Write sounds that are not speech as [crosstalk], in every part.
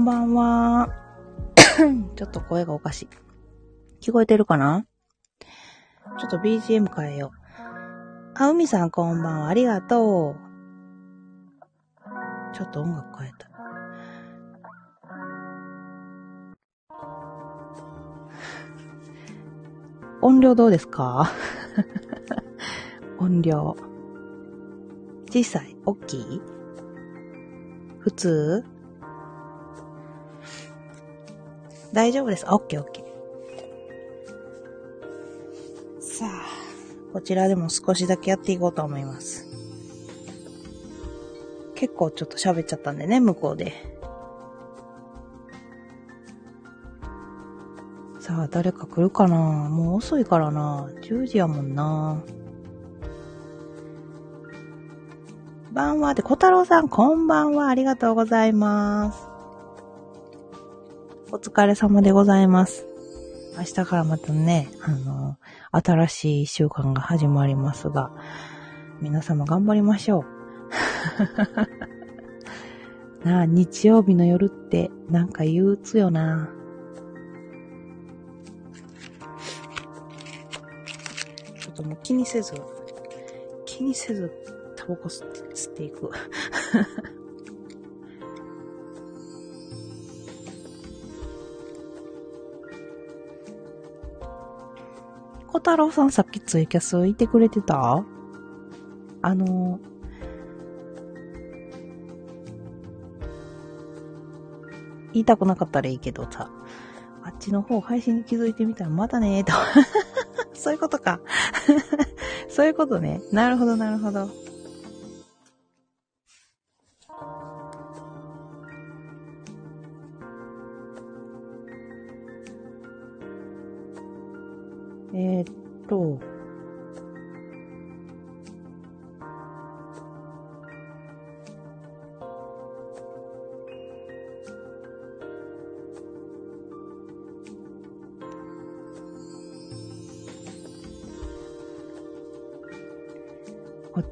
んばんは。[coughs] ちょっと声がおかしい。聞こえてるかな？ちょっと BGM 変えよう。あ、海さんこんばんは。ありがとう。ちょっと音楽変えた。音量どうですか？[laughs] 音量。小さい？大きい？普通？大丈夫です。オッケーオッケー。さあ、こちらでも少しだけやっていこうと思います。結構ちょっと喋っちゃったんでね、向こうで。さあ、誰か来るかな？もう遅いからな。10時やもんな。ばんはで、小太郎さん、こんばんは。ありがとうございます。お疲れ様でございます。明日からまたね、あの、新しい習慣が始まりますが、皆様頑張りましょう。[laughs] なあ、日曜日の夜ってなんか憂鬱よな。ちょっともう気にせず、気にせずタバコ吸って吸っていく。太郎さんさっきツイキャスいてくれてた？あの、言いたくなかったらいいけどさ、あっちの方配信に気づいてみたらまだねーと。[laughs] そういうことか。[laughs] そういうことね。なるほど、なるほど。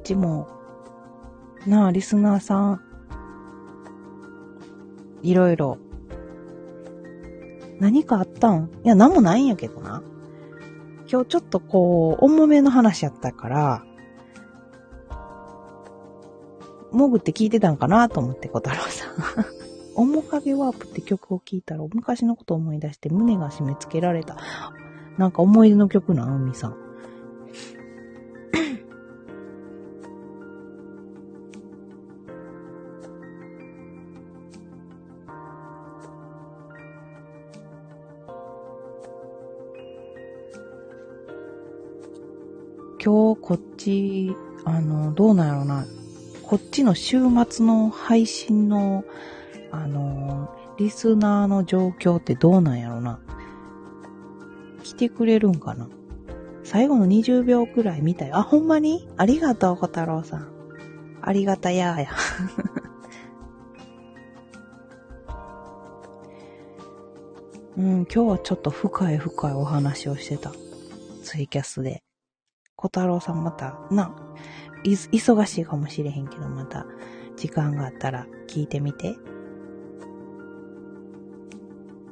ちも、なあ、リスナーさん、いろいろ、何かあったん？いや、なんもないんやけどな。今日ちょっとこう、重めの話やったから、潜って聞いてたんかなと思って、小太郎さん。[laughs] 面影ワープって曲を聴いたら、昔のことを思い出して胸が締め付けられた。なんか思い出の曲な、海さん。今日こっち、あの、どうなんやろな。こっちの週末の配信の、あの、リスナーの状況ってどうなんやろな。来てくれるんかな最後の20秒くらい見たよ。あ、ほんまに？ありがとう、小太郎さん。ありがたやーや。[laughs] うん、今日はちょっと深い深いお話をしてた。ツイキャスで。小太郎さんまた、な、忙しいかもしれへんけど、また、時間があったら聞いてみて。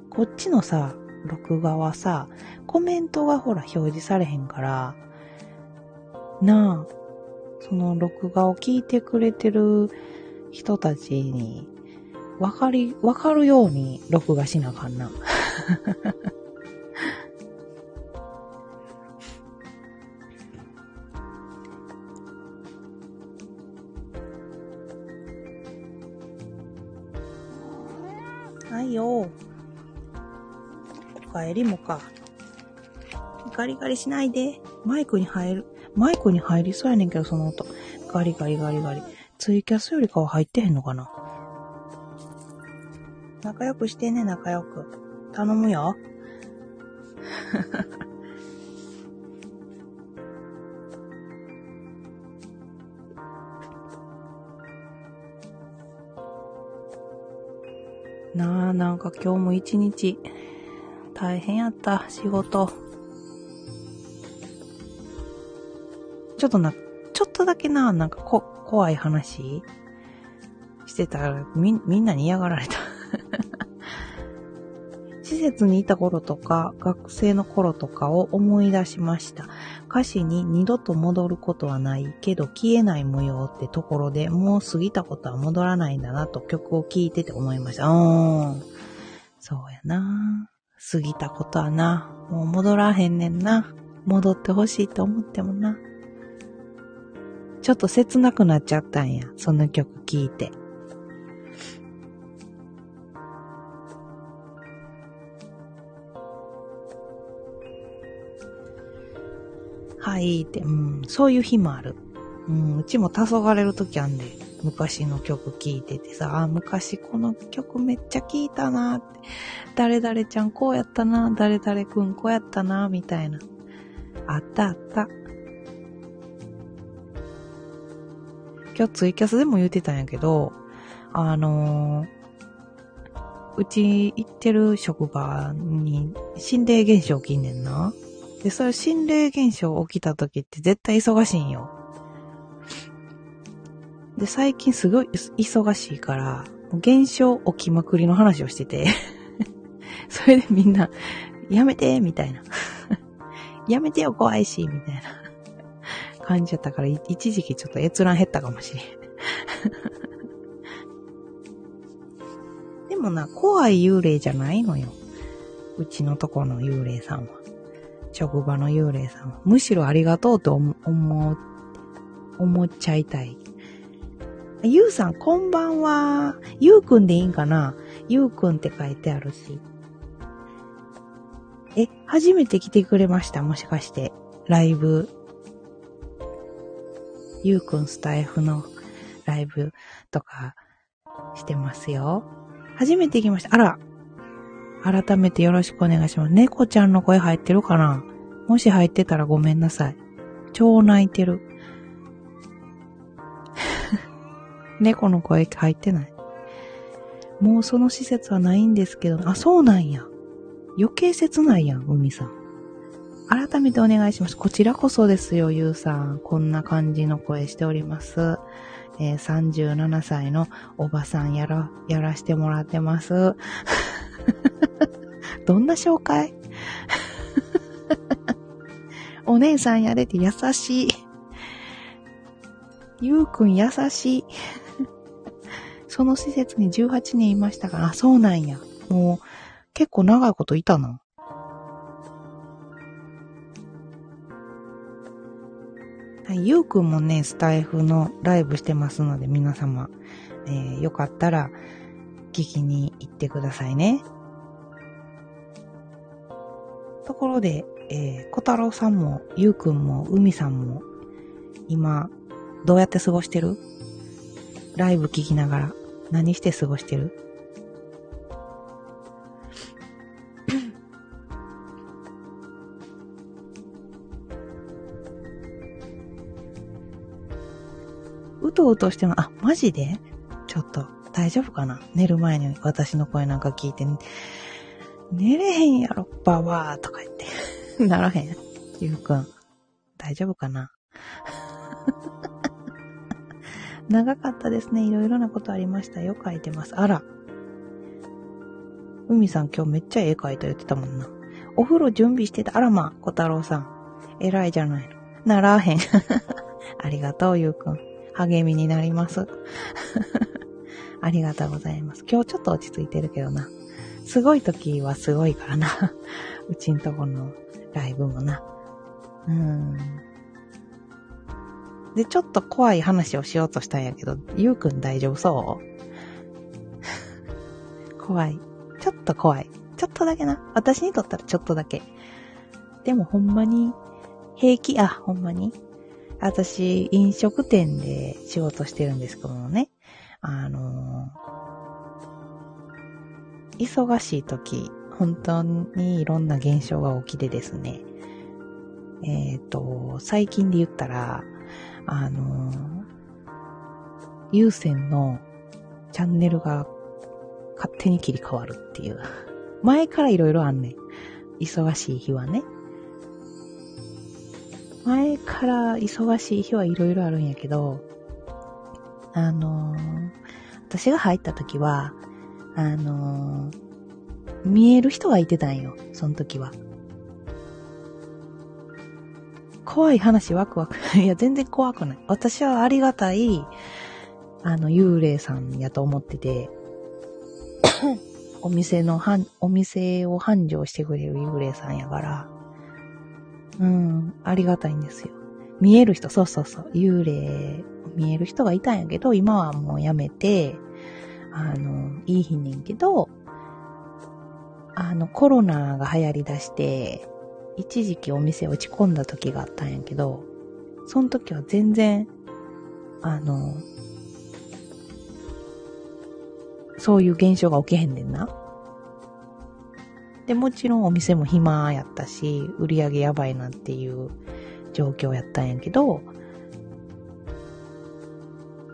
こっちのさ、録画はさ、コメントがほら表示されへんから、なあ、その録画を聞いてくれてる人たちに、わかり、わかるように録画しなあかんな。りもか。ガリガリしないで。マイクに入る。マイクに入りそうやねんけど、その音。ガリガリガリガリ。ツイキャスよりかは入ってへんのかな仲良くしてね、仲良く。頼むよ。[laughs] なあ、なんか今日も一日大変やった、仕事。ちょっとな、ちょっとだけな、なんかこ、怖い話してたら、み、みんなに嫌がられた [laughs] 施設にいた頃とか、学生の頃とかを思い出しました。歌詞に二度と戻ることはないけど消えない模様ってところでもう過ぎたことは戻らないんだなと曲を聴いてて思いました。うん。そうやな。過ぎたことはな、もう戻らへんねんな。戻ってほしいと思ってもな。ちょっと切なくなっちゃったんや。その曲聴いて。はいって、うん、そういう日もある。うん、うちも黄昏る時あんで、昔の曲聴いててさ、あ、昔この曲めっちゃ聴いたなって、誰々ちゃんこうやったな、誰々くんこうやったな、みたいな。あったあった。今日ツイキャスでも言ってたんやけど、あのー、うち行ってる職場に心霊現象起きんねんな。で、そういう心霊現象起きた時って絶対忙しいんよ。で、最近すごい忙しいから、もう現象起きまくりの話をしてて [laughs] それでみんな、やめてみたいな [laughs] やめてよ、怖いしみたいな感じだったから、一時期ちょっと閲覧減ったかもしれん [laughs] でもな、怖い幽霊じゃないのよ。うちのとこの幽霊さんは。職場の幽霊さんは。むしろありがとうと思う、思っちゃいたい。ゆうさん、こんばんは。ゆうくんでいいんかな？ゆうくんって書いてあるし。え、初めて来てくれました？もしかして。ライブ。ゆうくんスタイフのライブとかしてますよ。初めて来ました。あら。改めてよろしくお願いします。猫ちゃんの声入ってるかな？もし入ってたらごめんなさい。超泣いてる。猫の声入ってない。もうその施設はないんですけど、あ、そうなんや。余計切ないやん、海さん。改めてお願いします。こちらこそですよ、ゆうさん。こんな感じの声しております。えー、37歳のおばさんやら、やらしてもらってます。[laughs] どんな紹介？[laughs] お姉さんやれて優しい。ゆうくん優しい。その施設に18年いましたから、あ、そうなんや。もう、結構長いこといたな。はい、ゆうくんもね、スタイフのライブしてますので、皆様、えー、よかったら、聞きに行ってくださいね。ところで、えー、小太郎さんも、ゆうくんも、海さんも、今、どうやって過ごしてる？ライブ聞きながら、何して過ごしてる？うとうとしても、あ、マジで？ちょっと、大丈夫かな？寝る前に私の声なんか聞いて、寝れへんやろ、ばわーとか言って。[laughs] ならへん。ゆうくん。大丈夫かな？長かったですね。いろいろなことありましたよ。書いてます。あら。海さん今日めっちゃ絵描いた言ってたもんな。お風呂準備してた。あらま、小太郎さん。偉いじゃないの。ならへん。[laughs] ありがとう、ゆうくん。励みになります。[laughs] ありがとうございます。今日ちょっと落ち着いてるけどな。すごい時はすごいからな。[laughs] うちんとこのライブもな。うん。で、ちょっと怖い話をしようとしたんやけど、ゆうくん大丈夫そう？[laughs] 怖い。ちょっと怖い。ちょっとだけな。私にとったらちょっとだけ。でもほんまに、平気、あ、ほんまに？私、飲食店で仕事してるんですけどもね。あのー、忙しい時、本当にいろんな現象が起きてですね。えっ、ー、と、最近で言ったら、あの有線のチャンネルが勝手に切り替わるっていう。[laughs] 前からいろいろあんねん。忙しい日はね。前から忙しい日はいろいろあるんやけど、あのー、私が入った時は、あのー、見える人がいてたんよ、その時は。怖い話ワクワク。[laughs] いや、全然怖くない。私はありがたい、あの、幽霊さんやと思ってて、[coughs] お店の、お店を繁盛してくれる幽霊さんやから、うん、ありがたいんですよ。見える人、そうそうそう、幽霊、見える人がいたんやけど、今はもうやめて、あの、いい日ねんけど、あの、コロナが流行り出して、一時期お店落ち込んだ時があったんやけど、その時は全然、あの、そういう現象が起きへんねんな。で、もちろんお店も暇やったし、売り上げやばいなっていう状況やったんやけど、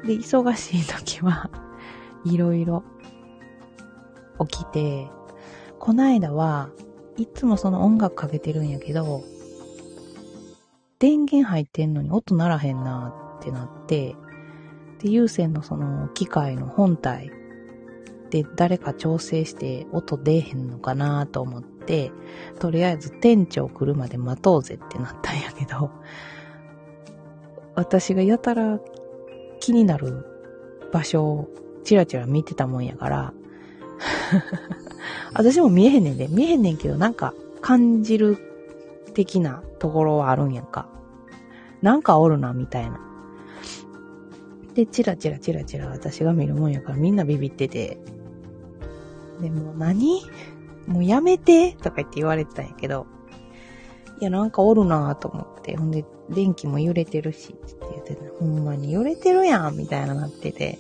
で、忙しい時は、いろいろ起きて、こないだはいつもその音楽かけてるんやけど、電源入ってんのに音ならへんなってなって、で、有線のその機械の本体で誰か調整して音出えへんのかなと思って、とりあえず店長来るまで待とうぜってなったんやけど、私がやたら気になる場所をチラチラ見てたもんやから、私も見えへんねんで、見えへんねんけどなんか感じる的なところはあるんやんか。なんかおるな、みたいな。で、チラチラチラチラ私が見るもんやからみんなビビってて、でも何？もうやめてとか言って言われてたんやけど、いや、なんかおるなぁと思って、ほんで、電気も揺れてるし、って言って、ほんまに揺れてるやんみたいななってて、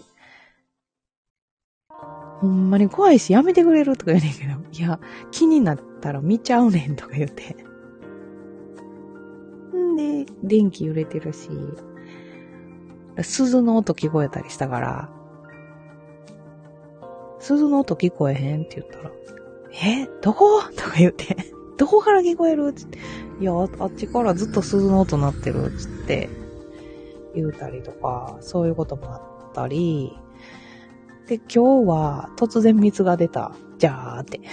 ほんまに怖いし、やめてくれるとか言うねんけど、[laughs] いや、気になったら見ちゃうねんとか言って。んで、電気揺れてるし、鈴の音聞こえたりしたから、鈴の音聞こえへんって言ったら、えどこ？とか言って、どこから聞こえる？って、いや、あっちからずっと鈴の音鳴ってるつって言うたりとか、そういうこともあったり、で、今日は突然水が出た。じゃーって。[laughs]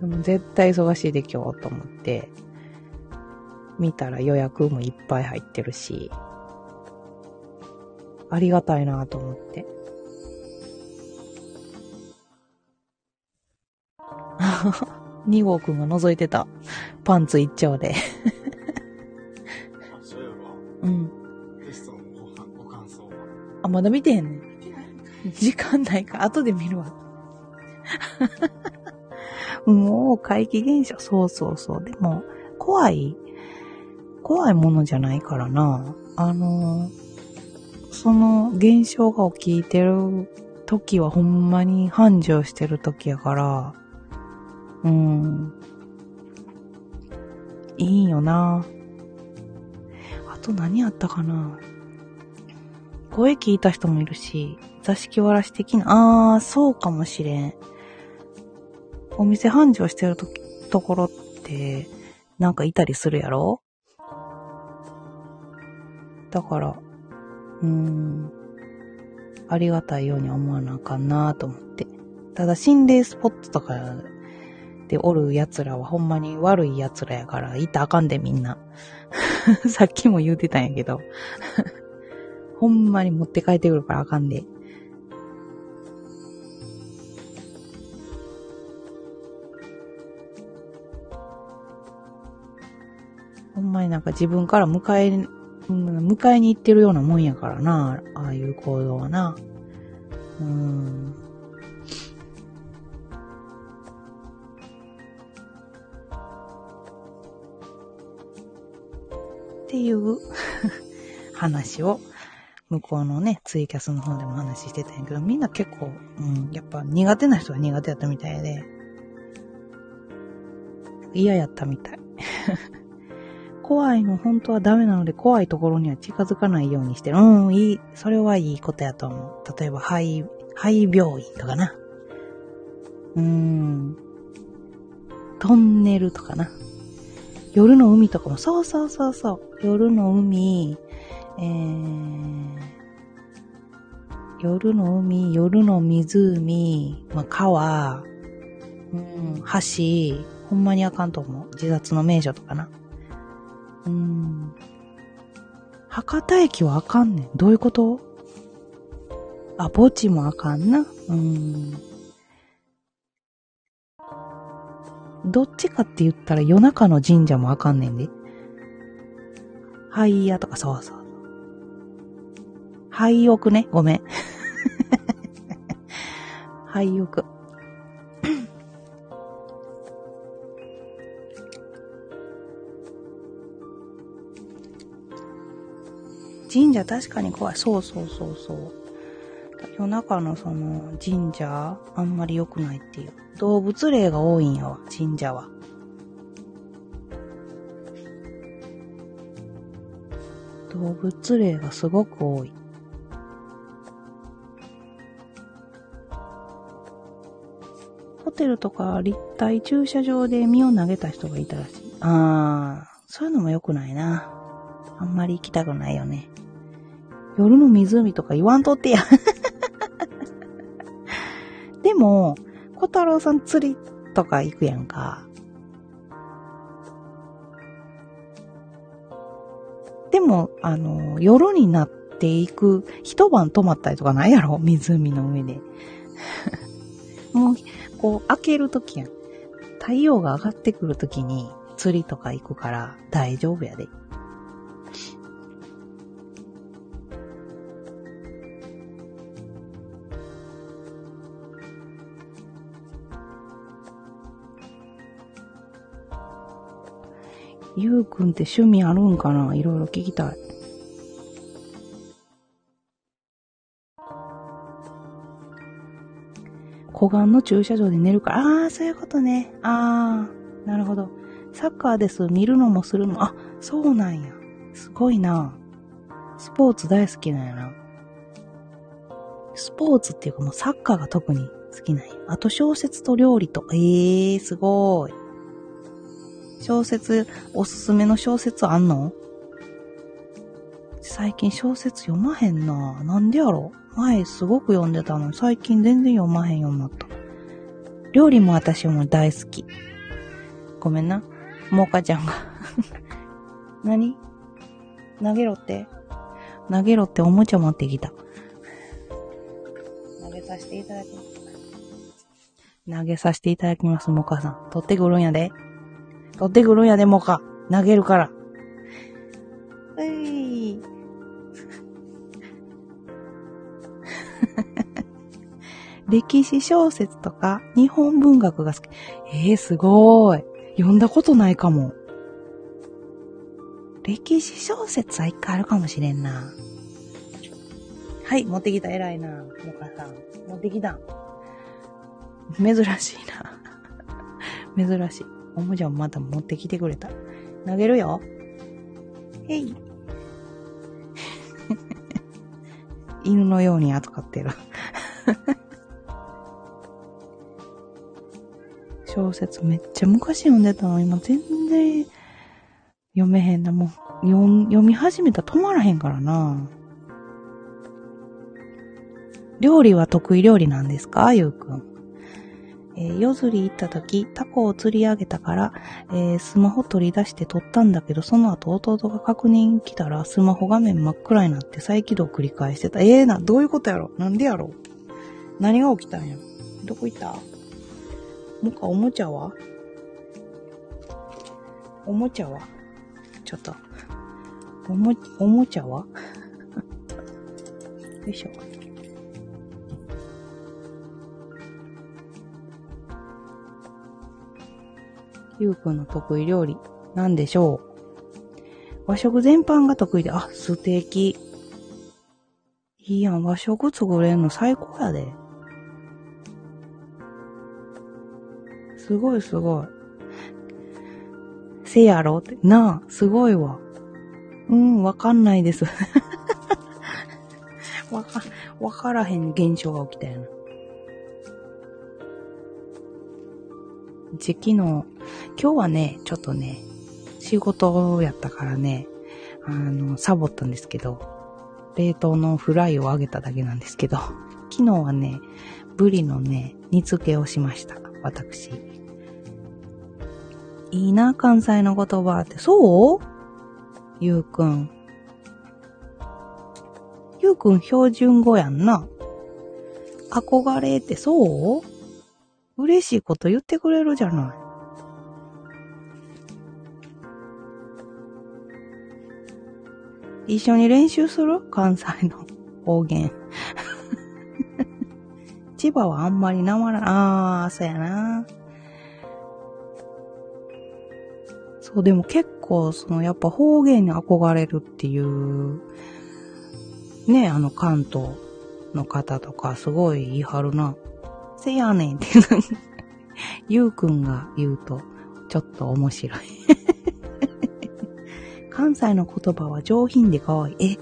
でも絶対忙しいで今日と思って、見たら予約もいっぱい入ってるし、ありがたいなと思って。[laughs] 2号くんが覗いてた。パンツ一丁でうん。あ、まだ見てへんねん。時間ないか、後で見るわ。[laughs] もう、怪奇現象。そうそうそう。でも、怖い、怖いものじゃないからな。あのー、その現象が起きてる時はほんまに繁盛してる時やから、うん。いいよな。あと何あったかな。声聞いた人もいるし、座敷わらし的な、あー、そうかもしれん。お店繁盛してるとところって、なんかいたりするやろ？だから、うーん、ありがたいように思わなあかんなと思って。ただ心霊スポットとかでおる奴らはほんまに悪い奴らやから、いたあかんでみんな。[laughs] さっきも言うてたんやけど。ほんまに持って帰ってくるからあかんで。ほんまになんか自分から迎え迎えに行ってるようなもんやからな、ああいう行動はな。うん。っていう [laughs] 話を、向こうのね、ツイキャスの方でも話してたんやけど、みんな結構、うん、やっぱ苦手な人は苦手やったみたいで、嫌やったみたい。[laughs] 怖いの本当はダメなので怖いところには近づかないようにしてる。うん、いい、それはいいことやと思う。例えば、肺、肺病院とかな。うーん。トンネルとかな。夜の海とかも、そうそうそうそう。夜の海、えー、夜の海、夜の湖、まあ、川、うん、橋、ほんまにあかんと思う。自殺の名所とかな。うん。博多駅はあかんねん。どういうこと？あ、墓地もあかんな。うん。どっちかって言ったら夜中の神社もあかんねんで。廃屋とかそうそう。廃屋ね。ごめん。[laughs] 廃屋。神社確かに怖い。そうそうそうそう。夜中のその神社、あんまり良くないっていう。動物霊が多いんやわ、神社は。動物霊がすごく多い。テルとか立体駐車場で身を投げた人がいたらしい。あー、そういうのも良くないな。あんまり行きたくないよね。夜の湖とか言わんとってや。[laughs] でも、小太郎さん釣りとか行くやんか。でも、あの、夜になっていく、一晩泊まったりとかないやろ？[laughs] 湖の上で。もう、こう、開けるときやん。太陽が上がってくるときに釣りとか行くから大丈夫やで。ゆうくんって趣味あるんかな？いろいろ聞きたい。湖岸の駐車場で寝るから、ああ、そういうことね。ああ、なるほど。サッカーです。見るのもするのも、あ、そうなんや。すごいな。スポーツ大好きなんやな。スポーツっていうかもうサッカーが特に好きなんや。あと小説と料理と。ええー、すごい。小説、おすすめの小説あんの？最近小説読まへんな。なんでやろ？前すごく読んでたの。最近全然読まへんようになった。料理も私も大好き。ごめんな。もうかちゃんが [laughs] 何？投げろって？投げろっておもちゃ持ってきた。投げさせていただきます。投げさせていただきます、もかさん。取ってくるんやで。取ってくるんやで、もか。投げるから。歴史小説とか日本文学が好き。ええー、すごーい。読んだことないかも。歴史小説は一回あるかもしれんな。はい、持ってきた。偉いな。もかさん。持ってきた。珍しいな。[laughs] 珍しい。おもちゃをまた持ってきてくれた。投げるよ。へい。[laughs] 犬のように扱ってる。[laughs] 小説めっちゃ昔読んでたの。今全然読めへんな。もう読み始めたら止まらへんからな。料理は得意料理なんですかゆうくん？えー、夜釣り行った時、タコを釣り上げたから、えー、スマホ取り出して撮ったんだけど、その後弟が確認来たら、スマホ画面真っ暗になって再起動繰り返してた。ええー、な、どういうことやろ？なんでやろ？何が起きたんや？どこ行った？もかおもちゃは？おもちゃは？ちょっと。おも、おもちゃは？[laughs] よいしょ。ゆうくんの得意料理、なんでしょう？和食全般が得意で、あ、素敵。いいやん、和食作れんの最高やで。すごいすごい。せやろ？って。なあ、すごいわ。うん、わかんないです。[laughs] わか、わからへん現象が起きたよな。時期の、今日はね、ちょっとね、仕事やったからね、あの、サボったんですけど、冷凍のフライを揚げただけなんですけど、昨日はね、ブリのね、煮付けをしました。私。いいな、関西の言葉って。そう？ゆうくん。ゆうくん標準語やんな。憧れってそう？嬉しいこと言ってくれるじゃない。一緒に練習する？関西の方言。千葉はあんまりなまら、ああ、そうやな。そう、でも結構、その、やっぱ方言に憧れるっていう、ね、あの関東の方とかすごい言い張るな。せやねんってゆうくんが言うと、ちょっと面白い [laughs] 関西の言葉は上品で可愛い。え、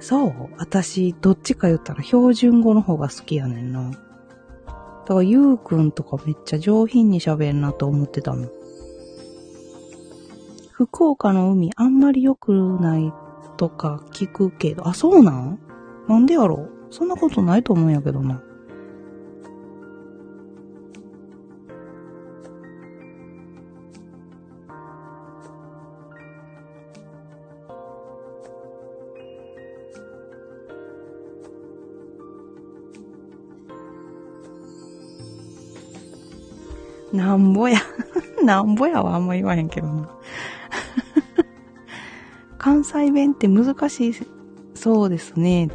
そう？私、どっちか言ったら標準語の方が好きやねんな。だから、ゆうくんとかめっちゃ上品に喋るなと思ってたの。福岡の海あんまり良くないとか聞くけど、あ、そうなん？なんでやろそんなことないと思うんやけどな。なんぼや。[laughs] なんぼやはあんま言わへんけどな。[laughs] 関西弁って難しいそうですね。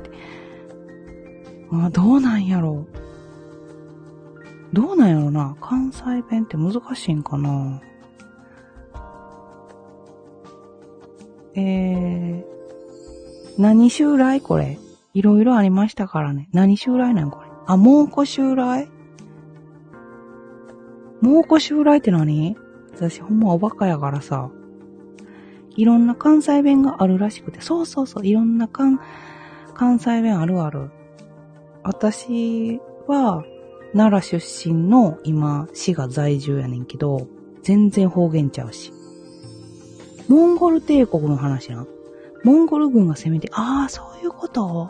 あ、どうなんやろう。どうなんやろな。関西弁って難しいんかな。えー、何襲来これ。いろいろありましたからね。何襲来なんこれ。あ、蒙古襲来？蒙古襲来って何？私ほんまおバカやからさ。いろんな関西弁があるらしくて。そうそうそう。いろんな関、関西弁あるある。私は、奈良出身の今、滋賀在住やねんけど、全然方言ちゃうし。モンゴル帝国の話な。モンゴル軍が攻めて、ああ、そういうこと？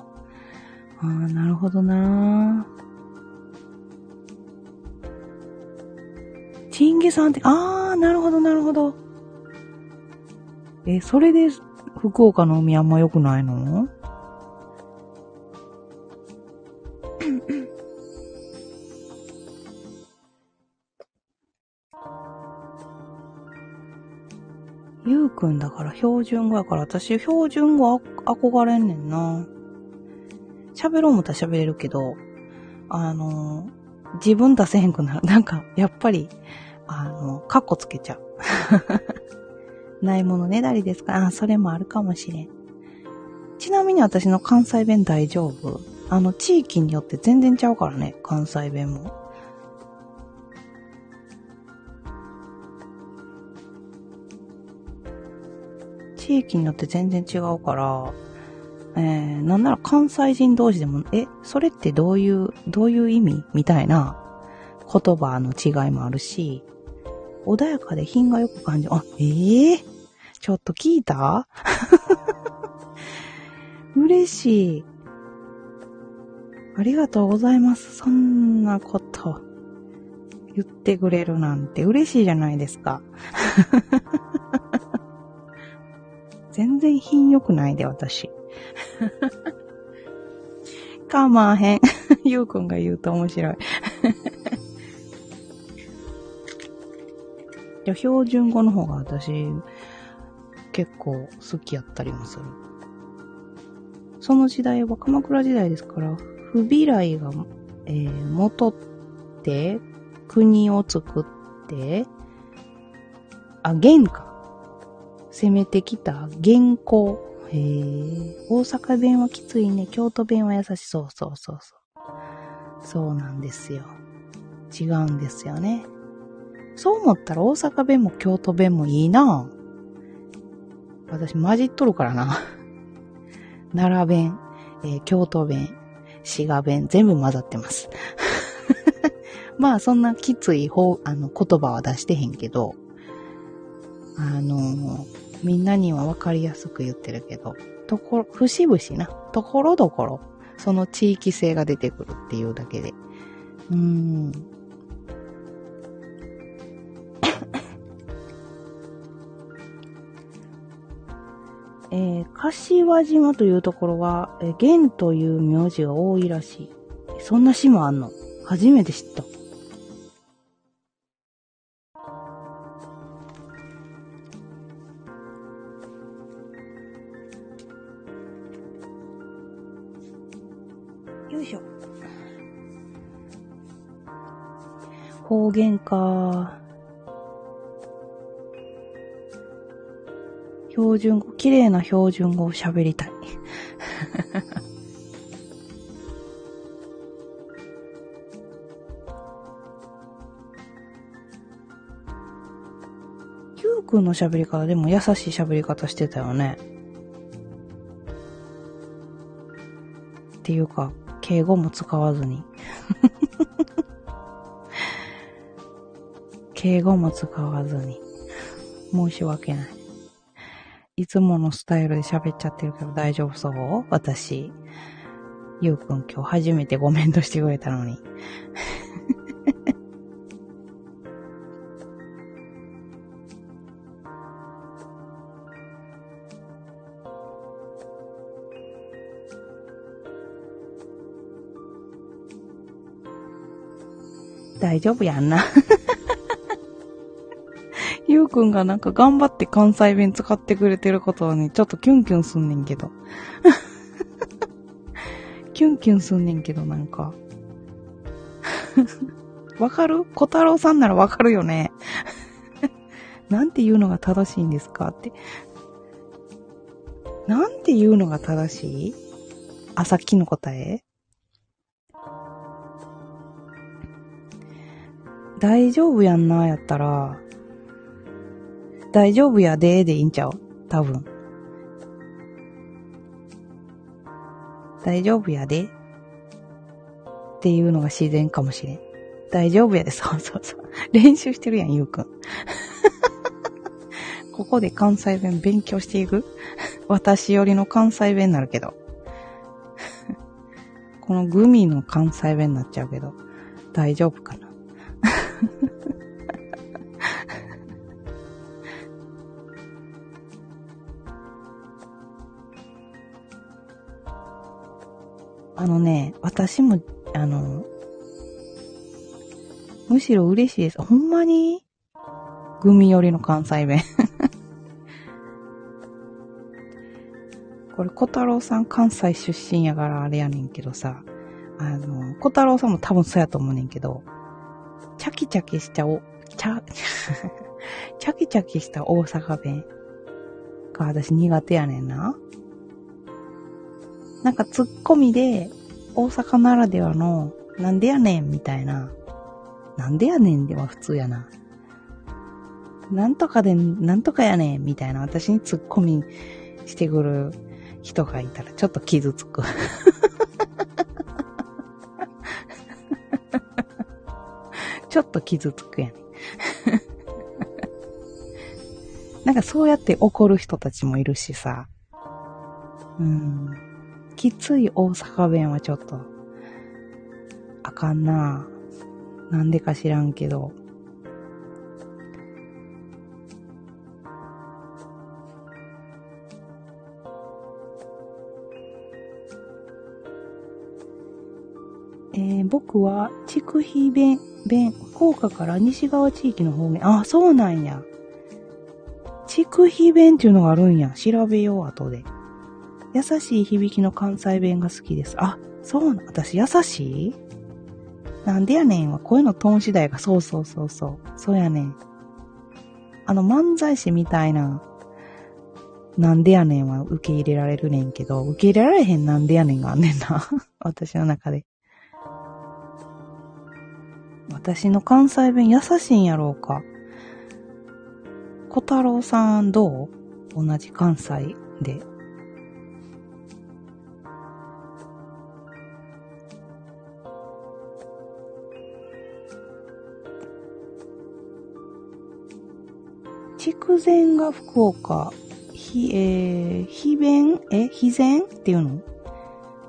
ああ、なるほどなチンゲさんって、あー、なるほど、なるほど。え、それで福岡の海あんま良くないの？[laughs] ゆうくんだから標準語やから私標準語憧れんねんな。喋ろう思ったら喋れるけど、あの、自分出せへんくなる。[laughs] なんか、やっぱり、あの、カッコつけちゃう。[laughs] ないものねだりですかあ、それもあるかもしれん。ちなみに私の関西弁大丈夫？あの、地域によって全然ちゃうからね、関西弁も。地域によって全然違うから、えー、なんなら関西人同士でも、え、それってどういう、どういう意味みたいな言葉の違いもあるし、穏やかで品がよく感じ。あ、ええー、ちょっと聞いた？[laughs] 嬉しい。ありがとうございます。そんなこと言ってくれるなんて嬉しいじゃないですか。[laughs] 全然品良くないで、私。かまへん。[laughs] ゆうくんが言うと面白い。[laughs] や、標準語の方が私、結構好きやったりもする。その時代は鎌倉時代ですから、不備来が、えー、元って、国を作って、あ、元か。攻めてきた元寇。へえ、大阪弁はきついね。京都弁は優し。そうそうそうそう。そうなんですよ。違うんですよね。そう思ったら大阪弁も京都弁もいいな私混じっとるからな。[laughs] 奈良弁、えー、京都弁、滋賀弁、全部混ざってます。[laughs] まあそんなきつい方、あの言葉は出してへんけど、あのー、みんなにはわかりやすく言ってるけど、ところ、節々な、ところどころ、その地域性が出てくるっていうだけで。うーん。えー、柏島というところは、えー、玄という名字が多いらしい。そんな島あんの？初めて知った。方言か。標準語、綺麗な標準語を喋りたい。ゆうくんの喋り方でも優しい喋り方してたよね。っていうか、敬語も使わずに。[laughs] 敬語も使わずに。申し訳ない。いつものスタイルで喋っちゃってるけど大丈夫そう？私。ゆうくん今日初めてコメントしてくれたのに。[laughs] 大丈夫やんな [laughs] くんがなんか頑張って関西弁使ってくれてることにちょっとキュンキュンすんねんけど。[laughs] キュンキュンすんねんけどなんか。[laughs] わかる？小太郎さんならわかるよね。[laughs] なんて言うのが正しいんですかって。なんて言うのが正しい？あ、さっきの答え？大丈夫やんな、やったら、大丈夫やででいいんちゃう？多分。大丈夫やで？っていうのが自然かもしれん。大丈夫やで、そうそうそう。練習してるやん、ゆうくん。[laughs] ここで関西弁勉強していく？私よりの関西弁になるけど。[laughs] このグミの関西弁になっちゃうけど、大丈夫かな？あのね、私も、あの、むしろ嬉しいです。ほんまに？グミ寄りの関西弁 [laughs] これ、小太郎さん関西出身やからあれやねんけどさ、あの、小太郎さんも多分そうやと思うねんけど、チャキチャキしたお、チャ、[laughs] チャキチャキした大阪弁が私苦手やねんな。なんかツッコミで、大阪ならではの、なんでやねんみたいな。なんでやねんでは普通やな。なんとかで、なんとかやねんみたいな私にツッコミしてくる人がいたらちょっと傷つく。[laughs] ちょっと傷つくやねん。[laughs] なんかそうやって怒る人たちもいるしさ。うん。きつい大阪弁はちょっと、あかんななんでか知らんけど。えー、僕は、筑肥弁、弁、福岡から西側地域の方面。あ、そうなんや。筑肥弁っていうのがあるんや。調べよう、後で。優しい響きの関西弁が好きです。あ、そうな、私優しい？なんでやねんは声のトーン次第が、そうそうそうそう。そうやねん。あの漫才師みたいな、なんでやねんは受け入れられるねんけど、受け入れられへんなんでやねんがあんねんな。[laughs] 私の中で。私の関西弁優しいんやろうか。小太郎さんどう？同じ関西で。筑前が福岡ひ、えー、非弁、え、非然っていうの？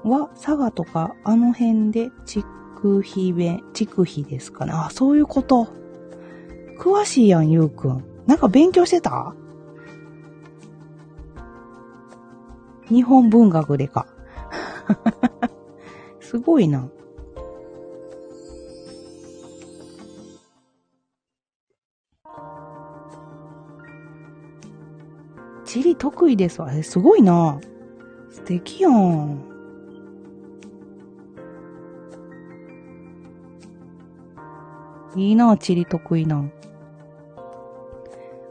は、佐賀とかあの辺で、筑肥弁、筑肥ですかね。あ、そういうこと。詳しいやん、ゆうくん。なんか勉強してた？日本文学でか。[laughs] すごいな。地理得意ですわ。え、すごいな。素敵やん。いいな、地理得意な。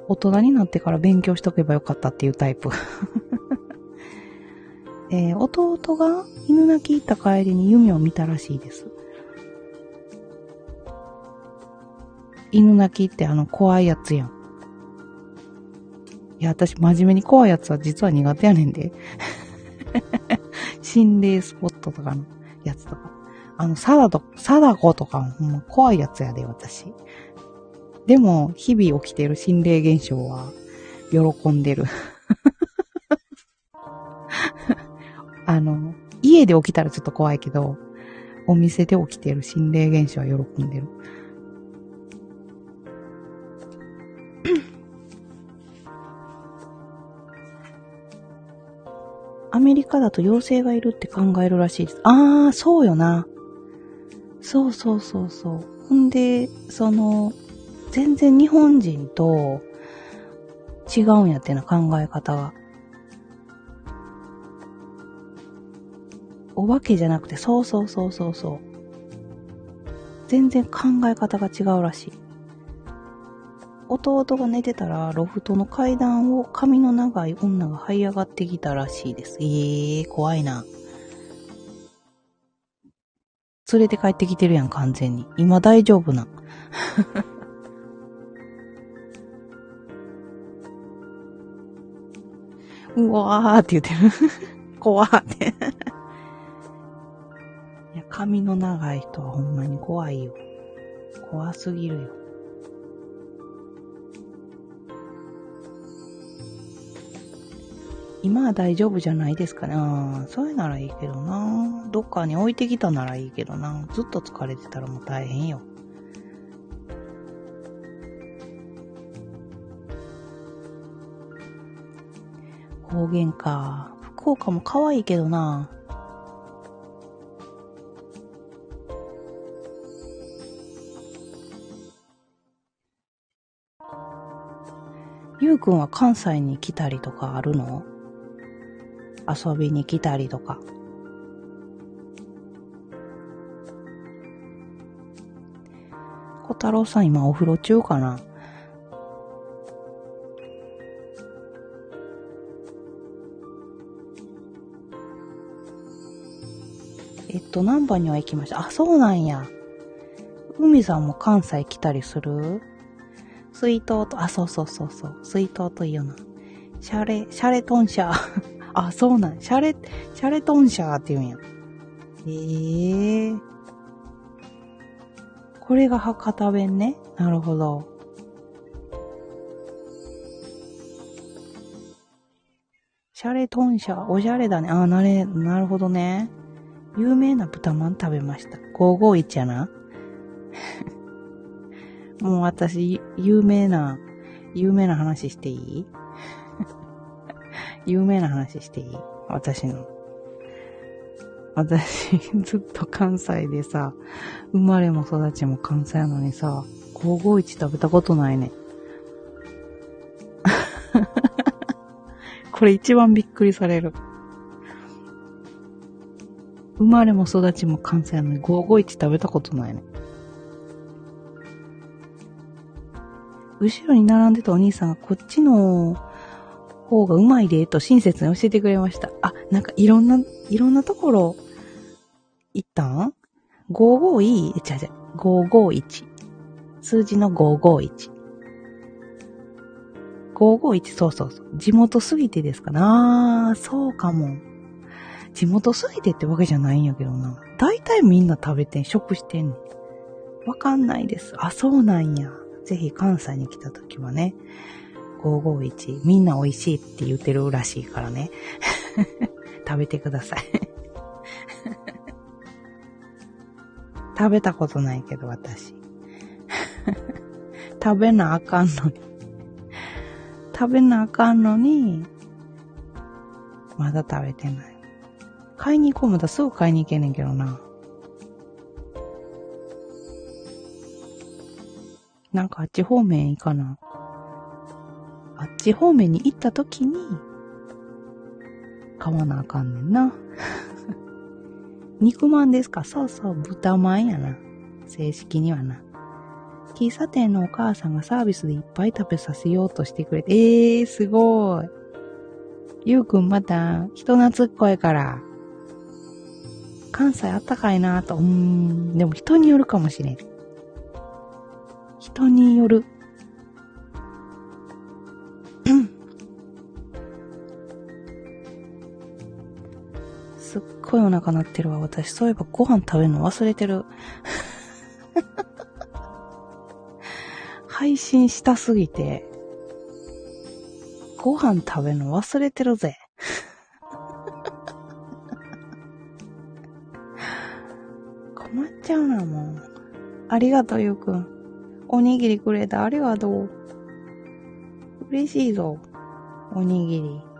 大人になってから勉強しとけばよかったっていうタイプ。[laughs] えー、弟が犬鳴き行った帰りに夢を見たらしいです。犬鳴きってあの怖いやつやん。いや、私真面目に怖いやつは実は苦手やねんで。[laughs] 心霊スポットとかのやつとか。あの、サダと、サダコとかもほんま怖いやつやで、私。でも、日々起きてる心霊現象は、喜んでる。[laughs] あの、家で起きたらちょっと怖いけど、お店で起きてる心霊現象は喜んでる。アメリカだと妖精がいるって考えるらしいです。ああ、そうよな。そうそうそうそう。ほんで、その、全然日本人と違うんやってな考え方が。お化けじゃなくて、そうそうそうそうそう。全然考え方が違うらしい。弟が寝てたら、ロフトの階段を髪の長い女が這い上がってきたらしいです。ええー、怖いな。連れて帰ってきてるやん、完全に。今大丈夫な。[laughs] うわーって言ってる。[laughs] 怖ーって。いや、髪の長い人はほんまに怖いよ。怖すぎるよ。今は大丈夫じゃないですかね。そういうならいいけどな。どっかに置いてきたならいいけどな。ずっと疲れてたらもう大変よ。方言か。福岡も可愛いけどな。ゆうくんは関西に来たりとかあるの？遊びに来たりとか。小太郎さん今お風呂中かな？えっと、何番には行きました。あ、そうなんや。海さんも関西来たりする？水筒と、あ、そうそうそうそう。水筒というな。シャレ、シャレトンシャーあ、そうなん。シャレ、シャレトンシャーって言うんや。ええー。これが博多弁ね。なるほど。シャレトンシャー、おしゃれだね。あ、なれ、なるほどね。有名な豚まん食べました。551やな。[laughs] もう私、有名な、有名な話していい？有名な話していい？私の。私、[laughs] ずっと関西でさ、生まれも育ちも関西なのにさ、551食べたことないね。[laughs] これ一番びっくりされる。生まれも育ちも関西なのに551食べたことないね。後ろに並んでたお兄さんがこっちの方がうまいで、と親切に教えてくれました。あ、なんかいろんな、いろんなところ行ったん ?55E? ち？ゃちゃ、551。数字の551。551、そうそうそう。地元すぎてですかな？そうかも。地元すぎてってわけじゃないんやけどな。大体みんな食べてん、食してんねん。わかんないです。あ、そうなんや。ぜひ関西に来た時はね、551。みんな美味しいって言ってるらしいからね。[laughs] 食べてください。[laughs] 食べたことないけど、私。[laughs] 食べなあかんのに。食べなあかんのに、まだ食べてない。買いに行こうもだすぐ買いに行けねんけどな。なんかあっち方面行かな。あっち方面に行った時に、買わなあかんねんな。[laughs] 肉まんですか？そうそう、豚まんやな。正式にはな。喫茶店のお母さんがサービスでいっぱい食べさせようとしてくれて、えー、すごい。ゆうくんまた人懐っこいから。関西あったかいなと、うーん、でも人によるかもしれん。人による。ごいお腹鳴ってるわ。私、そういえばご飯食べるの忘れてる。[laughs] 配信したすぎて、ご飯食べるの忘れてるぜ。[laughs] 困っちゃうな、もう。ありがとう、ゆうくん。おにぎりくれた。ありがとう。嬉しいぞ。おにぎり。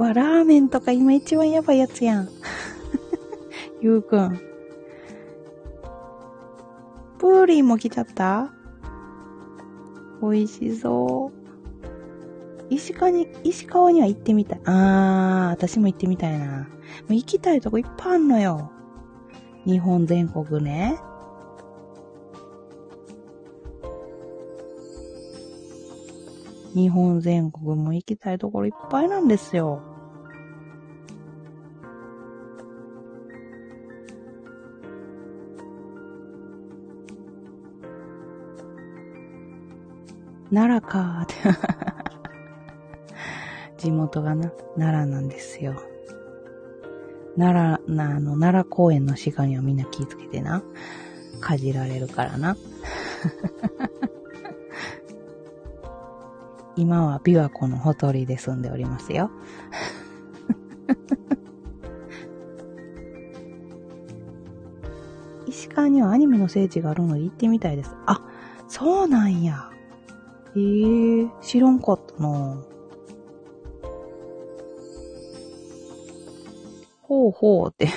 わ、ラーメンとか今一番やばいやつやん。[laughs] ゆうくん。プーリンも来ちゃった？美味しそう。石川に、石川には行ってみたい。あー、私も行ってみたいな。もう行きたいとこいっぱいあんのよ。日本全国ね。日本全国も行きたいところいっぱいなんですよ。奈良かーって。[laughs] 地元がな、奈良なんですよ。奈良、な、あの、奈良公園の鹿にはみんな気ぃつけてな。かじられるからな。[laughs] 今は琵琶湖のほとりで住んでおりますよ。[laughs] 石川にはアニメの聖地があるので行ってみたいです。あ、そうなんや。ええー、知らんかったなほうほうって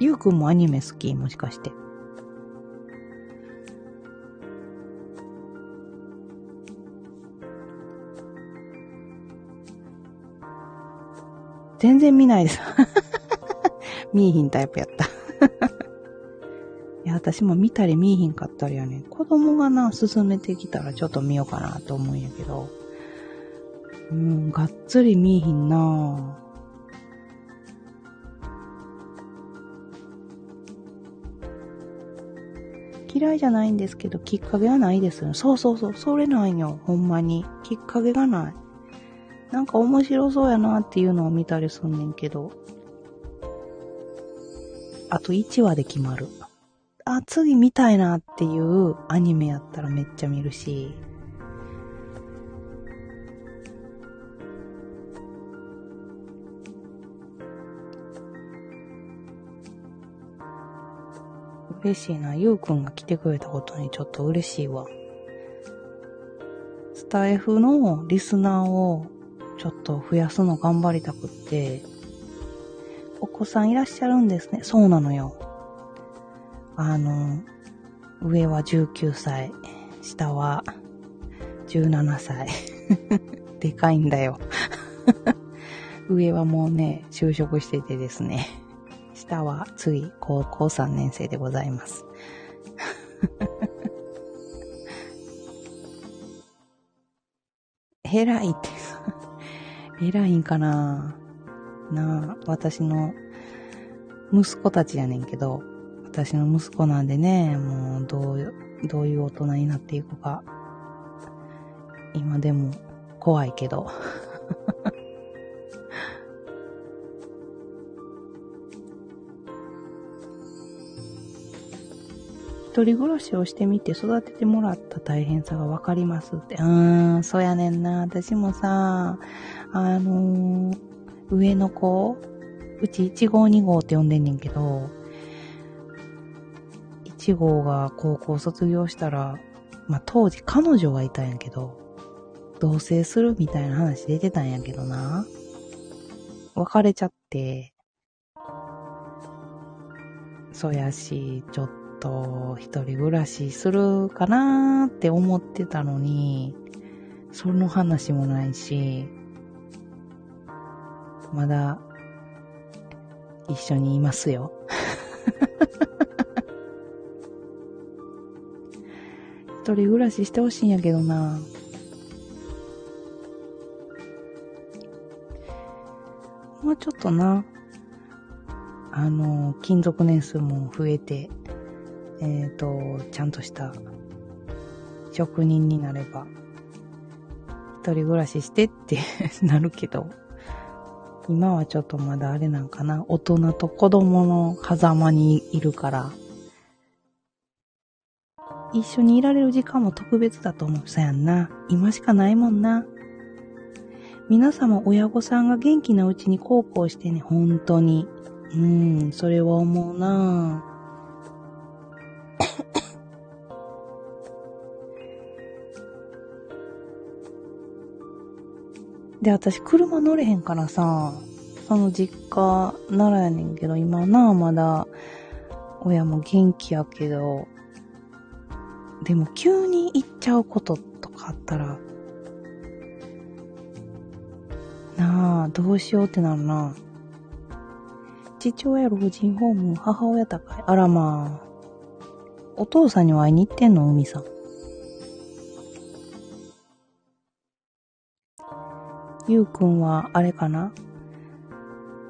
ゆうくんもアニメ好きもしかして。全然見ないです。[laughs] 見ーひんタイプやったや、私も見たり見ーひんかったりやね。子供がな、進めてきたらちょっと見ようかなと思うんやけど。うん、がっつり見ーひんな。嫌いじゃないんですけど、きっかけはないですよ。そうそうそう、それなんよ。ほんまに。きっかけがない。なんか面白そうやなっていうのを見たりすんねんけど。あと1話で決まる。あ、次見たいなっていうアニメやったらめっちゃ見るし。嬉しいな。ゆうくんが来てくれたことにちょっと嬉しいわ。スタイフのリスナーをちょっと増やすの頑張りたくって、お子さんいらっしゃるんですね。そうなのよ。あの、上は19歳、下は17歳。[laughs] でかいんだよ。[laughs] 上はもうね、就職しててですね。下は次、高校3年生でございます。[laughs] 偉いって偉いんかななあ、私の息子たちやねんけど、私の息子なんでね、もうどう、どういう大人になっていくか。今でも怖いけど。[laughs] 一人暮らしをしてみて育ててもらった大変さがわかりますって。うーん、そうやねんな。私もさ、あのー、上の子、うち1号2号って呼んでんねんけど、1号が高校卒業したら、まあ、当時彼女がいたんやけど、同棲するみたいな話出てたんやけどな。別れちゃって、そやし、ちょっと一人暮らしするかなーって思ってたのに、その話もないし、まだ一緒にいますよ。一人暮らししてほしいんやけどな。もうちょっとな、あの、勤続年数も増えて、えっ、ー、と、ちゃんとした職人になれば、一人暮らししてって [laughs] なるけど、今はちょっとまだあれなんかな。大人と子供の狭間にいるから、一緒にいられる時間も特別だと思う。さやんな。今しかないもんな。皆様親御さんが元気なうちに孝行してね、本当に。うん、それは思うな [coughs] で、私車乗れへんからさ、その実家ならやねんけど、今な、まだ、親も元気やけど、でも急に行っちゃうこととかあったら、なあ、どうしようってなるな。父親老人ホーム、母親高い。あらまあ。お父さんには会いに行ってんの海さん。ゆうくんは、あれかな？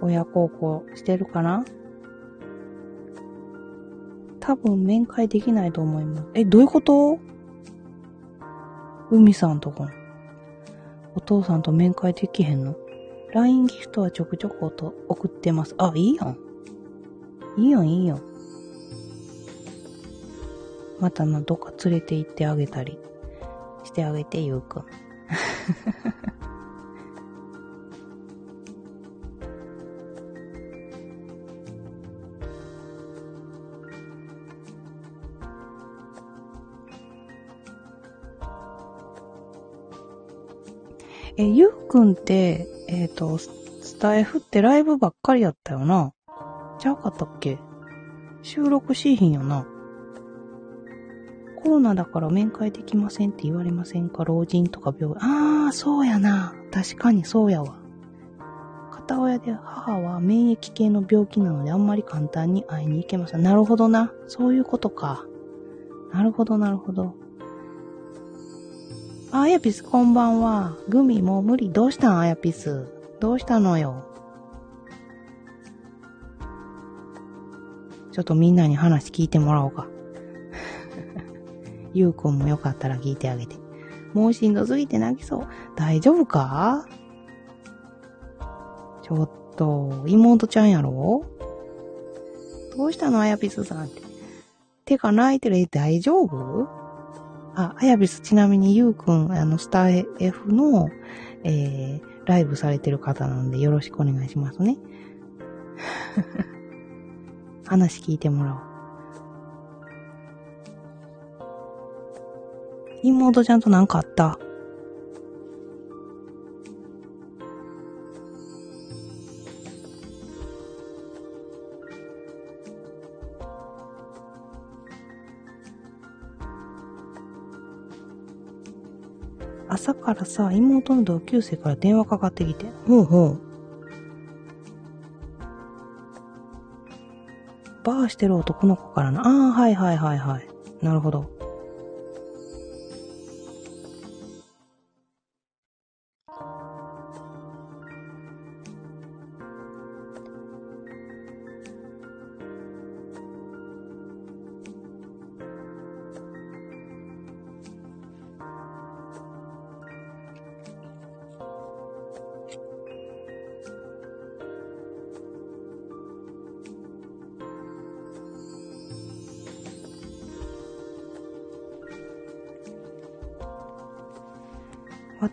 親孝行してるかな？多分面会できないと思います。え、どういうこと？海さんとこお父さんと面会できへんの ?LINE ギフトはちょくちょくと送ってます。あ、いいやん。いいやん、いいやん。またな、どっか連れて行ってあげたりしてあげて、ゆうくん。え、ゆうくんって、えっ、ー、と、スタイフってライブばっかりやったよな。ちゃうかったっけ？収録しいひんよな。コロナだから面会できませんって言われませんか？老人とか病院。ああ、そうやな。確かにそうやわ。片親で母は免疫系の病気なのであんまり簡単に会いに行けません。なるほどな。そういうことか。なるほど、なるほど。あやぴす、こんばんは。グミもう無理。どうしたん？あやぴす。どうしたのよ？ちょっとみんなに話聞いてもらおうか。ゆうくんもよかったら聞いてあげて。もうしんどすぎて泣きそう。大丈夫か？ちょっと、妹ちゃんやろ？どうしたの？あやぴすさんって。手が泣いてる。え、大丈夫？あ、あやびす、ちなみにゆうくん、あの、スター F の、えー、ライブされてる方なんでよろしくお願いしますね。[laughs] 話聞いてもらおう。妹ちゃんと何かあった？朝からさ、妹の同級生から電話かかってきて。ほうほう。バーしてる男の子からな。ああ、はいはいはいはい。なるほど。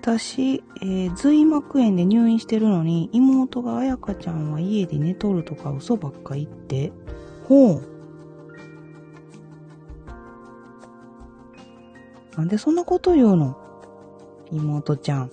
私、えー、髄膜炎で入院してるのに、妹が彩香ちゃんは家で寝とるとか嘘ばっか言って。ほう。なんでそんなこと言うの？妹ちゃん。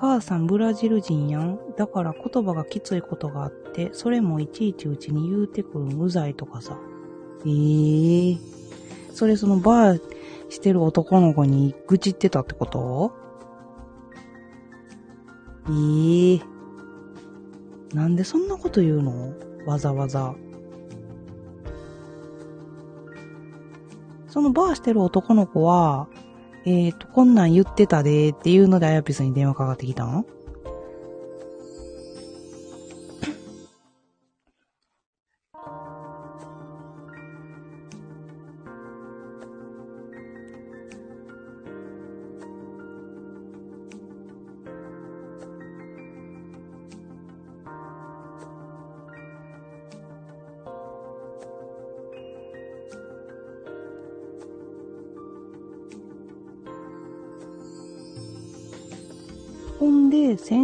母さんブラジル人やん。だから言葉がきついことがあって、それもいちいちうちに言うてくるうざいとかさ。ええー、それそのバーしてる男の子に愚痴ってたってこと？ええー、なんでそんなこと言うの？わざわざ。そのバーしてる男の子は、えっ、ー、と、こんなん言ってたでっていうのであやぴスに電話かかってきたん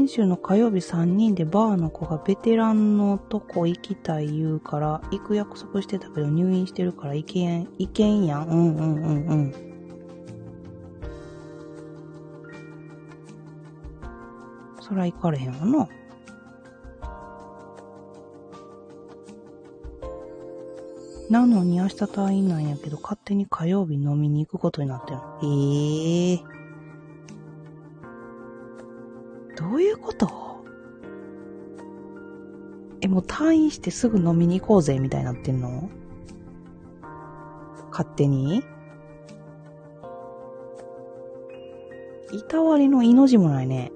先週の火曜日3人でバーの子がベテランのとこ行きたい言うから、行く約束してたけど入院してるから行けん、行けんやん。うんうんうんうん。そら行かれへんわな。なのに明日退院なんやけど、勝手に火曜日飲みに行くことになってる。ええー。どういうこと？え、もう退院してすぐ飲みに行こうぜ、みたいになってんの？勝手に？いたわりの命もないね。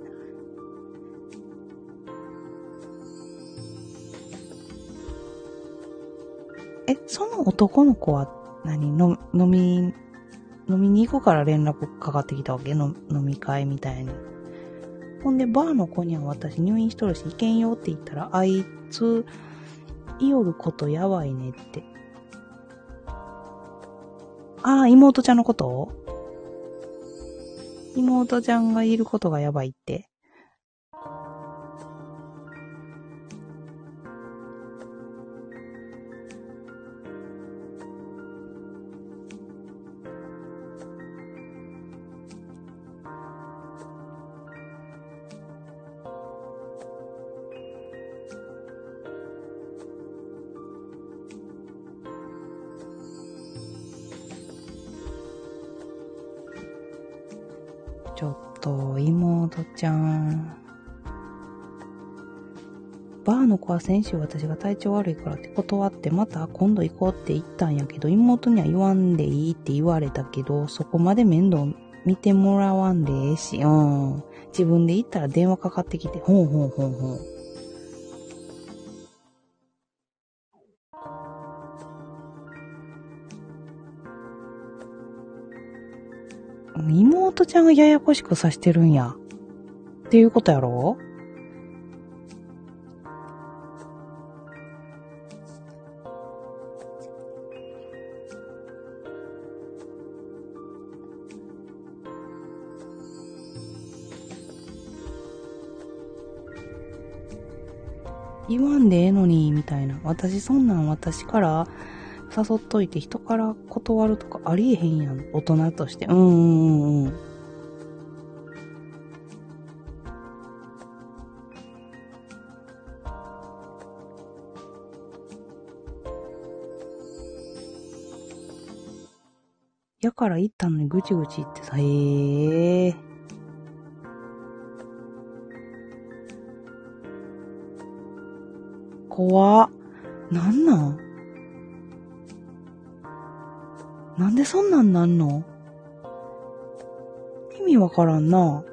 え、その男の子は何？の飲み、飲みに行くから連絡かかってきたわけ？の飲み会みたいに。ほんで、バーの子には私入院しとるし行けんよって言ったら、あいつ、いよることやばいねって。ああ、妹ちゃんのこと？妹ちゃんがいることがやばいって。バーの子は先週私が体調悪いからって断ってまた今度行こうって言ったんやけど妹には言わんでいいって言われたけどそこまで面倒見てもらわんでええし、うん。自分で行ったら電話かかってきて、ほんほんほんほん。妹ちゃんがややこしくさしてるんや。っていうことやろ？たいな。私そんなん私から誘っといて人から断るとかありえへんやん。大人として。うんうんうんうん。やから行ったのにぐちぐち言ってさ、へえー。怖っ。なんなん？なんでそんなんなんの？意味わからんな。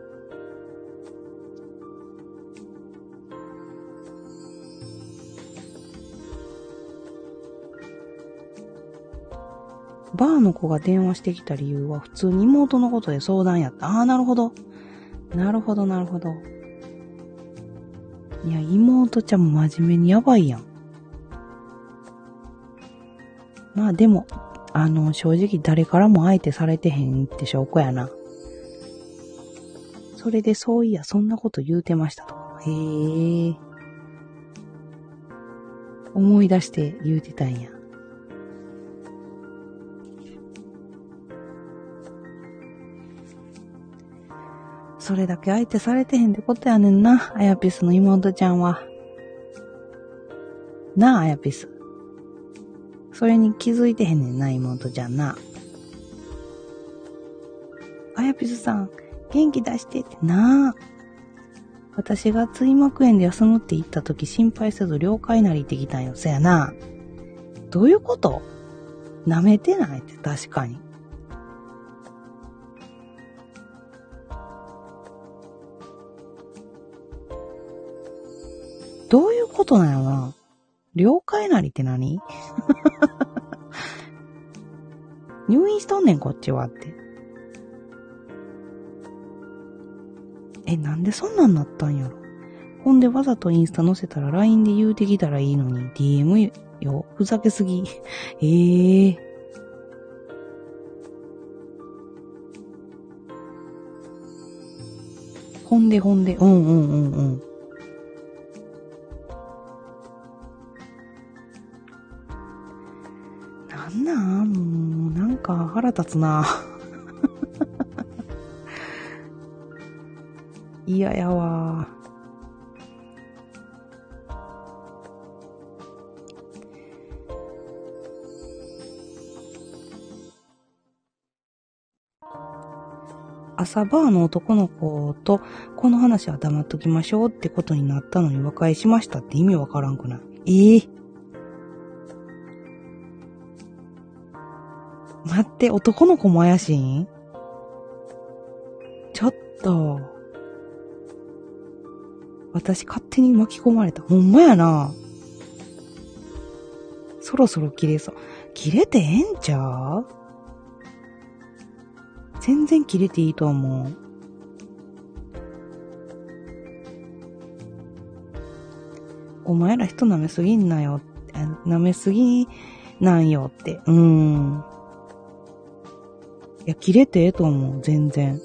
バーの子が電話してきた理由は普通に妹のことで相談やった。ああ、なるほど。なるほど、なるほど。いや、妹ちゃんも真面目にやばいやん。まあでも、あの、正直誰からも相手されてへんって証拠やな。それでそういや、そんなこと言うてましたと。へえ。思い出して言うてたんや。それだけ相手されてへんってことやねんな、あやぴすの妹ちゃんは。なあ、あやぴす。それに気づいてへんねんな、妹ちゃんな。あやぴすさん、元気出してってなあ。私が追幕園で休むって言った時心配せず了解なりってきたんよ。そやな。どういうこと？舐めてないって確かに。ことなんやな。了解なりって何？[laughs] 入院しとんねん、こっちはって。え、なんでそんなんなったんやろ？ほんでわざとインスタ載せたら LINE で言うてきたらいいのに DM よ。ふざけすぎ。[laughs] ええー。ほんでほんで、うんうんうんう。ん腹立つな。[laughs] 嫌やわ。朝バーの男の子と、この話は黙っときましょうってことになったのに和解しましたって意味わからんくない？ええー、って、男の子も怪しい？んちょっと。私勝手に巻き込まれた。ほんまやな。そろそろ切れそう。切れてええんちゃう？全然切れていいと思う。お前ら人舐めすぎんなよ。舐めすぎなんよって。うーん。いや、切れてえと思う。全然。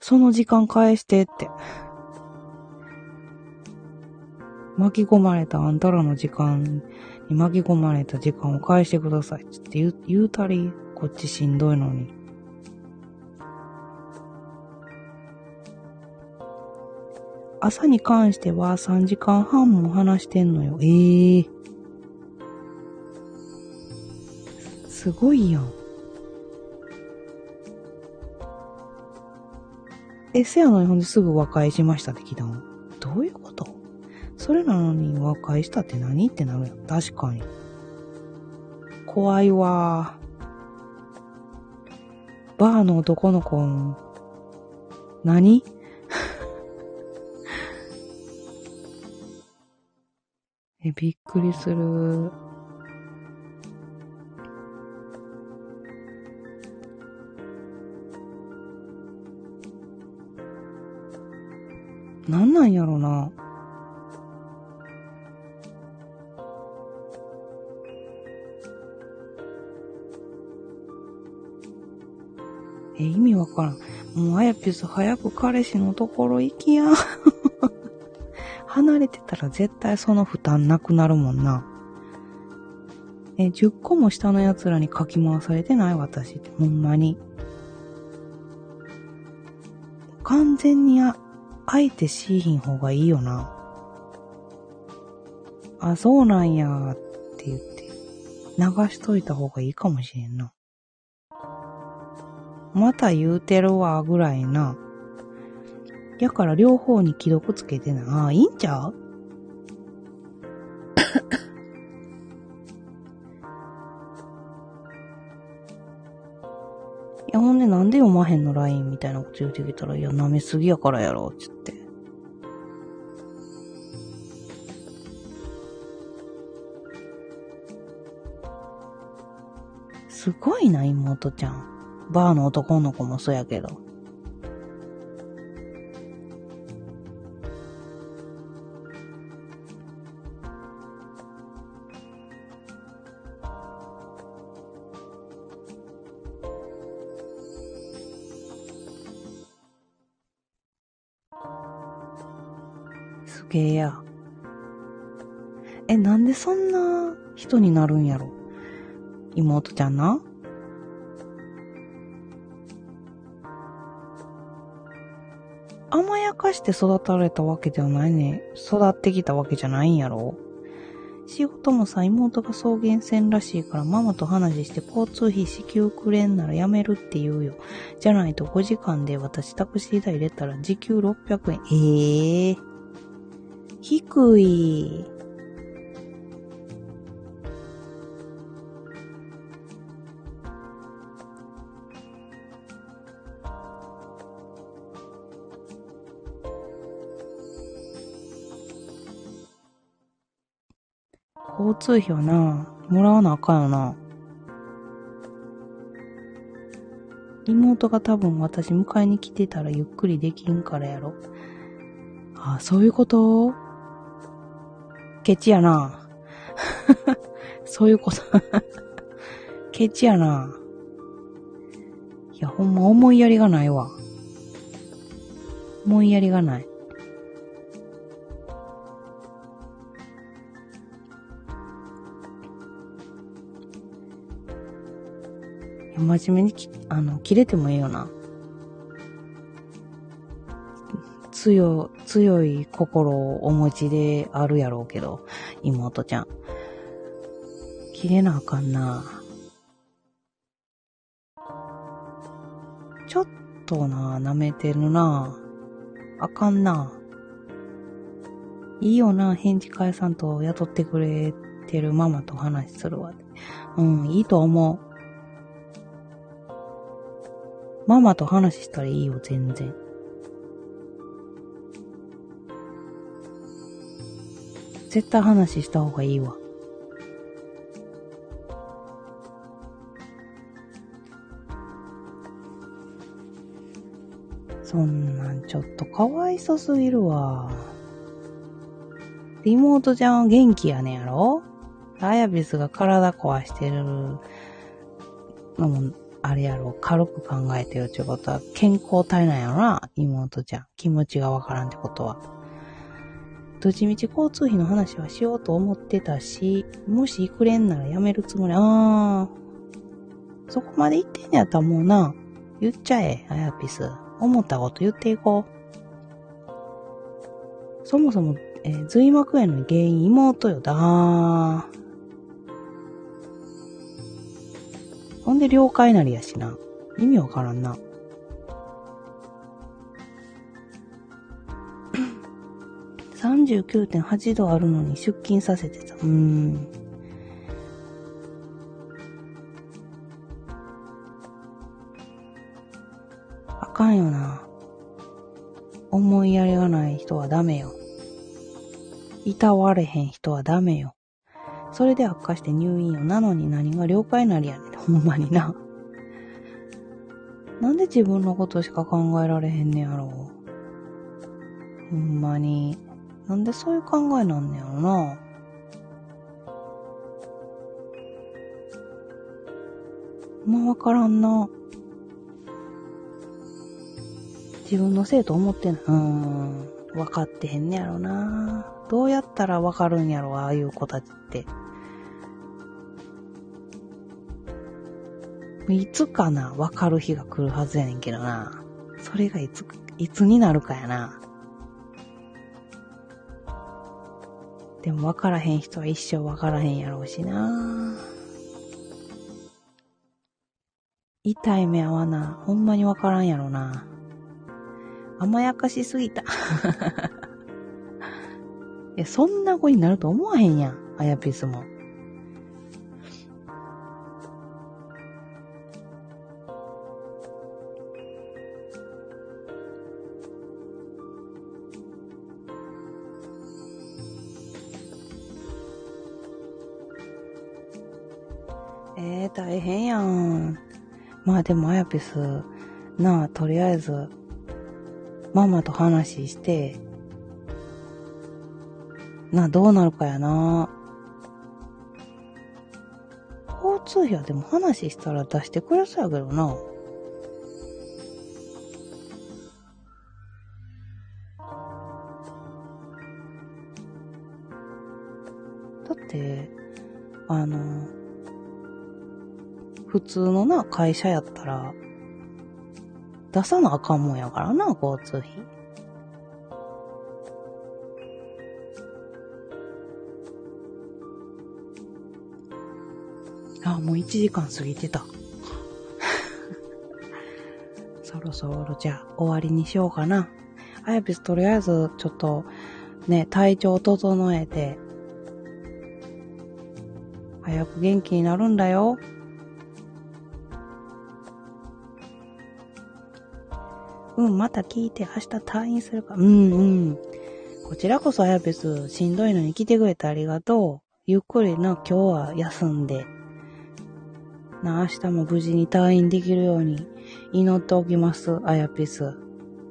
その時間返してって。巻き込まれたあんたらの時間に巻き込まれた時間を返してください。って言う言うたり。こっちしんどいのに。朝に関しては3時間半も話してんのよ。ええー、すごいやん。え、せやのにほんですぐ和解しましたって聞いたの？どういうこと？それなのに和解したって何ってなるやん。確かに。怖いわバーの男の子、何？[laughs] え、びっくりする。なんなんやろな。え、意味わからん。もうあやぴす早く彼氏のところ行きや。[laughs] 離れてたら絶対その負担なくなるもんな。え、10個も下の奴らにかき回されてない私って、ほんまに。完全にあ、あえてしいひん方がいいよな。あ、そうなんやーって言って、流しといた方がいいかもしれんな。また言うてるわ、ぐらいな。やから両方に既読つけてな。あ、いいんちゃう？読まへんの ?LINE みたいなこと言うてきたら、いや、舐めすぎやからやろ、つって。すごいな、妹ちゃん。バーの男の子もそうやけど。えや。え、なんでそんな人になるんやろ？妹ちゃんな？甘やかして育たれたわけではないね。育ってきたわけじゃないんやろ？仕事もさ、妹が送迎船らしいからママと話して交通費支給くれんならやめるって言うよ。じゃないと5時間で私タクシー代入れたら時給600円。ええー、低い。交通費はな、もらわなあかんよな。妹が多分私迎えに来てたらゆっくりできんからやろ。ああ、そういうこと？ケチやな。そういうこと。ケチやな。いや、ほんま思いやりがないわ。思いやりがない。真面目にき、あの、切れてもええよな。強、強い心をお持ちであるやろうけど、妹ちゃん。切れなあかんな。ちょっとな、舐めてるな。あかんな。いいよな、返事返さんと雇ってくれてるママと話するわ。うん、いいと思う。ママと話したらいいよ、全然。絶対話した方がいいわ。そんなんちょっとかわいそすぎるわ。妹ちゃんは元気やねやろ？アヤビスが体壊してるのもあれやろ、軽く考えてよってことは、健康体なんやろな、妹ちゃん。気持ちがわからんってことは。どっちみち交通費の話はしようと思ってたし、もし行くれんならやめるつもり、あー。そこまで言ってんやったらもうな、言っちゃえ、あやぴす。思ったこと言っていこう。そもそも、えー、髄膜炎の原因妹よだー。ほんで了解なりやしな。意味わからんな。39.8度あるのに出勤させてた。うーん。あかんよな。思いやりがない人はダメよ。いたわれへん人はダメよ。それで悪化して入院よ。なのに何が了解なりやねん。ほんまにな。なんで自分のことしか考えられへんねやろ。ほんまに。なんでそういう考えなんねやろな。まあわからんな。自分のせいと思ってん。うん。分かってへんねやろな。どうやったらわかるんやろ、ああいう子たちって。いつかな、わかる日が来るはずやねんけどな。それがいつ、いつになるかやな。でも分からへん人は一生分からへんやろうしな。痛い目合わな。ほんまに分からんやろな。甘やかしすぎた。[laughs] いや、そんな子になると思わへんやん。あやぴすも。あでも、あやぴす、なあ、とりあえず、ママと話して、なあ、どうなるかやな。交通費はでも話したら出してくれそうやけどな。通のな、会社やったら、出さなあかんもんやからな、交通費。あ、もう1時間過ぎてた。[laughs] そろそろじゃあ終わりにしようかな。あやぴすとりあえずちょっとね、体調整えて、早く元気になるんだよ。うん、また聞いて明日退院するか。うんうん。こちらこそあやべす、しんどいのに来てくれてありがとう。ゆっくりな、今日は休んで。な、明日も無事に退院できるように祈っておきます、あやぴす。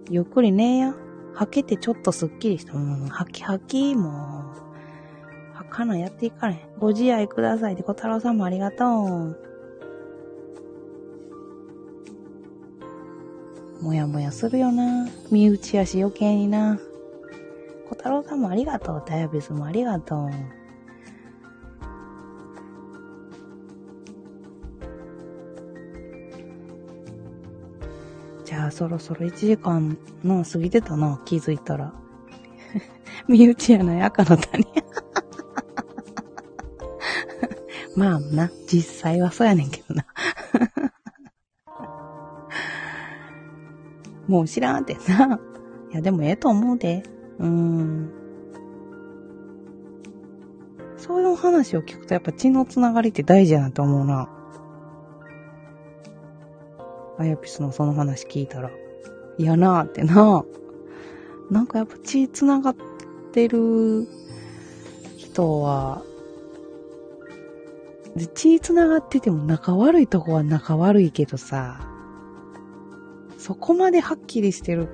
ゆっくり寝や。吐けてちょっとすっきりした。うん、吐き吐き、もう。吐かなやっていかれん。ご自愛くださいって小太郎さんもありがとう。もやもやするよな。身内やし余計にな。小太郎さんもありがとう。ダイアベスもありがとう。じゃあそろそろ1時間の過ぎてたな。気づいたら。[laughs] 身内やな赤の谷。[laughs] まあな、実際はそうやねんけどな。もう知らんってさ。[laughs] いや、でもええと思うで。うーん。そういう話を聞くとやっぱ血のつながりって大事やなと思うな。あやぴすのその話聞いたら。いやなーってな。なんかやっぱ血つながってる人は、血つながってても仲悪いとこは仲悪いけどさ、そこまではっきりしてる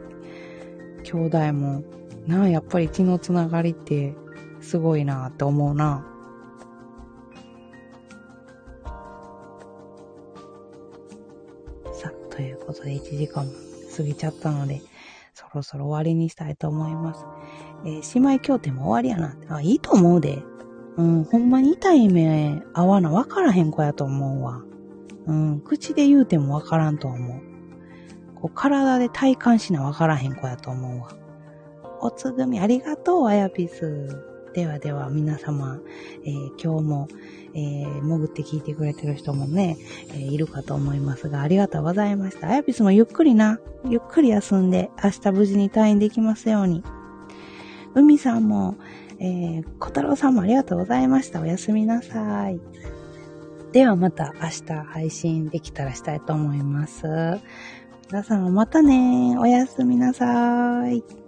兄弟も、なあ、やっぱり血のつながりってすごいなって思うな。さあ、ということで1時間過ぎちゃったので、そろそろ終わりにしたいと思います。えー、姉妹協定も終わりやな。あ、いいと思うで。うん、ほんまに痛い目合わなわからへん子やと思うわ。うん、口で言うてもわからんと思う。こう体で体感しなわからへん子やと思うわ。おつぐみありがとう、あやぴす。ではでは皆様、えー、今日も、えー、潜って聞いてくれてる人もね、えー、いるかと思いますが、ありがとうございました。あやぴすもゆっくりな、ゆっくり休んで、明日無事に退院できますように。海さんも、えー、小太郎さんもありがとうございました。おやすみなさい。ではまた明日配信できたらしたいと思います。皆さんまたねおやすみなさい。